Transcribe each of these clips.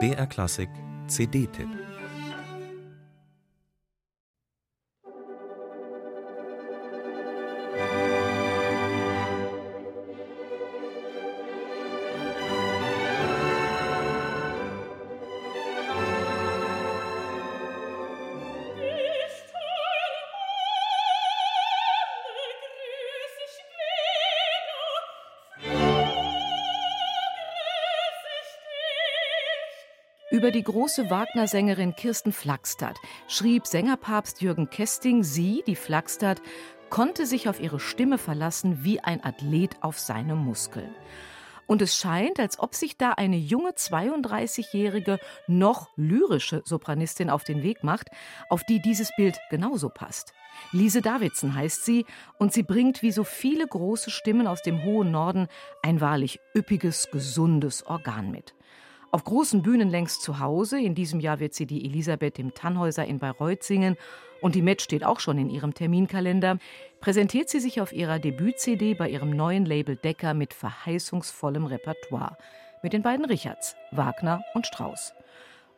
BR Klassik CD-Tipp Über die große Wagner-Sängerin Kirsten Flagstadt schrieb Sängerpapst Jürgen Kesting, sie, die Flagstadt, konnte sich auf ihre Stimme verlassen wie ein Athlet auf seine Muskeln. Und es scheint, als ob sich da eine junge 32-jährige, noch lyrische Sopranistin auf den Weg macht, auf die dieses Bild genauso passt. Lise Davidson heißt sie und sie bringt wie so viele große Stimmen aus dem hohen Norden ein wahrlich üppiges, gesundes Organ mit. Auf großen Bühnen längst zu Hause. In diesem Jahr wird sie die Elisabeth im Tannhäuser in Bayreuth singen. Und die Met steht auch schon in ihrem Terminkalender. Präsentiert sie sich auf ihrer Debüt-CD bei ihrem neuen Label Decker mit verheißungsvollem Repertoire. Mit den beiden Richards, Wagner und Strauss.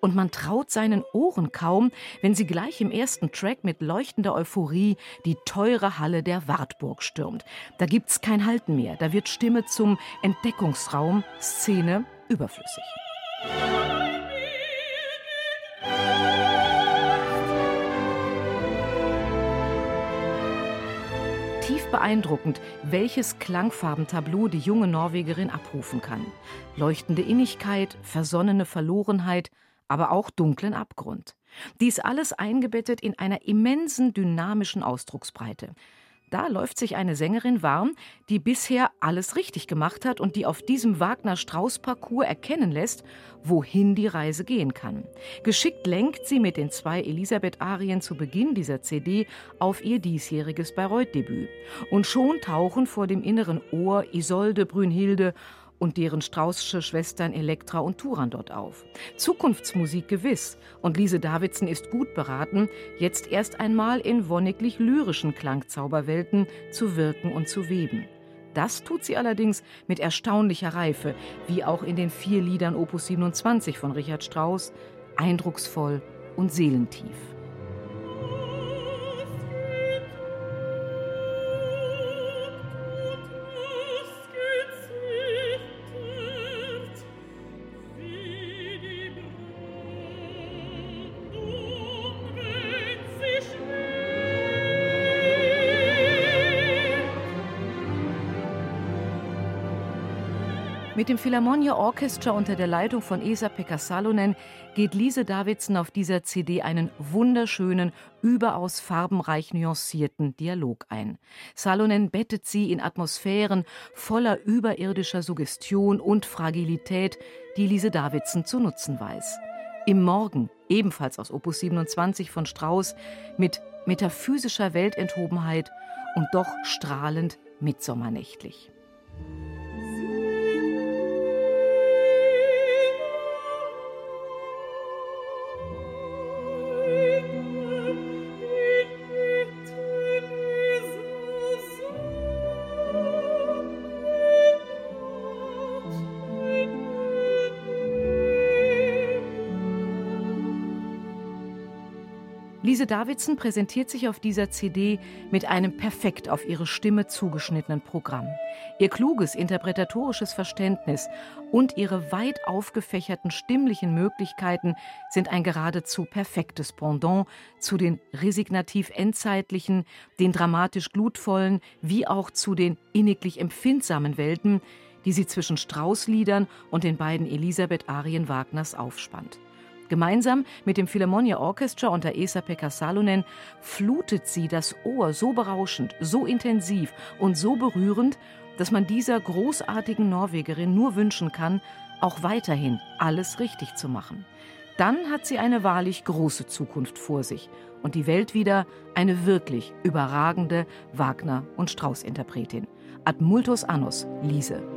Und man traut seinen Ohren kaum, wenn sie gleich im ersten Track mit leuchtender Euphorie die teure Halle der Wartburg stürmt. Da gibt's kein Halten mehr. Da wird Stimme zum Entdeckungsraum, Szene überflüssig. Tief beeindruckend, welches Klangfarbentableau die junge Norwegerin abrufen kann. Leuchtende Innigkeit, versonnene Verlorenheit, aber auch dunklen Abgrund. Dies alles eingebettet in einer immensen dynamischen Ausdrucksbreite. Da läuft sich eine Sängerin warm, die bisher alles richtig gemacht hat und die auf diesem Wagner-Strauß-Parcours erkennen lässt, wohin die Reise gehen kann. Geschickt lenkt sie mit den zwei Elisabeth-Arien zu Beginn dieser CD auf ihr diesjähriges Bayreuth-Debüt. Und schon tauchen vor dem inneren Ohr Isolde, Brünnhilde und deren Straußsche Schwestern Elektra und Turan dort auf. Zukunftsmusik gewiss. Und Lise Davidson ist gut beraten, jetzt erst einmal in wonniglich lyrischen Klangzauberwelten zu wirken und zu weben. Das tut sie allerdings mit erstaunlicher Reife, wie auch in den vier Liedern Opus 27 von Richard Strauss, eindrucksvoll und seelentief. Mit dem Philharmonia Orchestra unter der Leitung von Esa-Pekka Salonen geht Lise Davidson auf dieser CD einen wunderschönen, überaus farbenreich nuancierten Dialog ein. Salonen bettet sie in Atmosphären voller überirdischer Suggestion und Fragilität, die Lise Davidson zu nutzen weiß. Im Morgen, ebenfalls aus Opus 27 von Strauss, mit metaphysischer Weltenthobenheit und doch strahlend mitsommernächtlich. Lise Davidson präsentiert sich auf dieser CD mit einem perfekt auf ihre Stimme zugeschnittenen Programm. Ihr kluges interpretatorisches Verständnis und ihre weit aufgefächerten stimmlichen Möglichkeiten sind ein geradezu perfektes Pendant zu den resignativ endzeitlichen, den dramatisch glutvollen, wie auch zu den inniglich empfindsamen Welten, die sie zwischen Straußliedern und den beiden Elisabeth-Arien Wagners aufspannt. Gemeinsam mit dem Philharmonia Orchestra unter Esa-Pekka Salonen flutet sie das Ohr so berauschend, so intensiv und so berührend, dass man dieser großartigen Norwegerin nur wünschen kann, auch weiterhin alles richtig zu machen. Dann hat sie eine wahrlich große Zukunft vor sich und die Welt wieder eine wirklich überragende Wagner- und Strauß-Interpretin. Ad multos annos, Lise.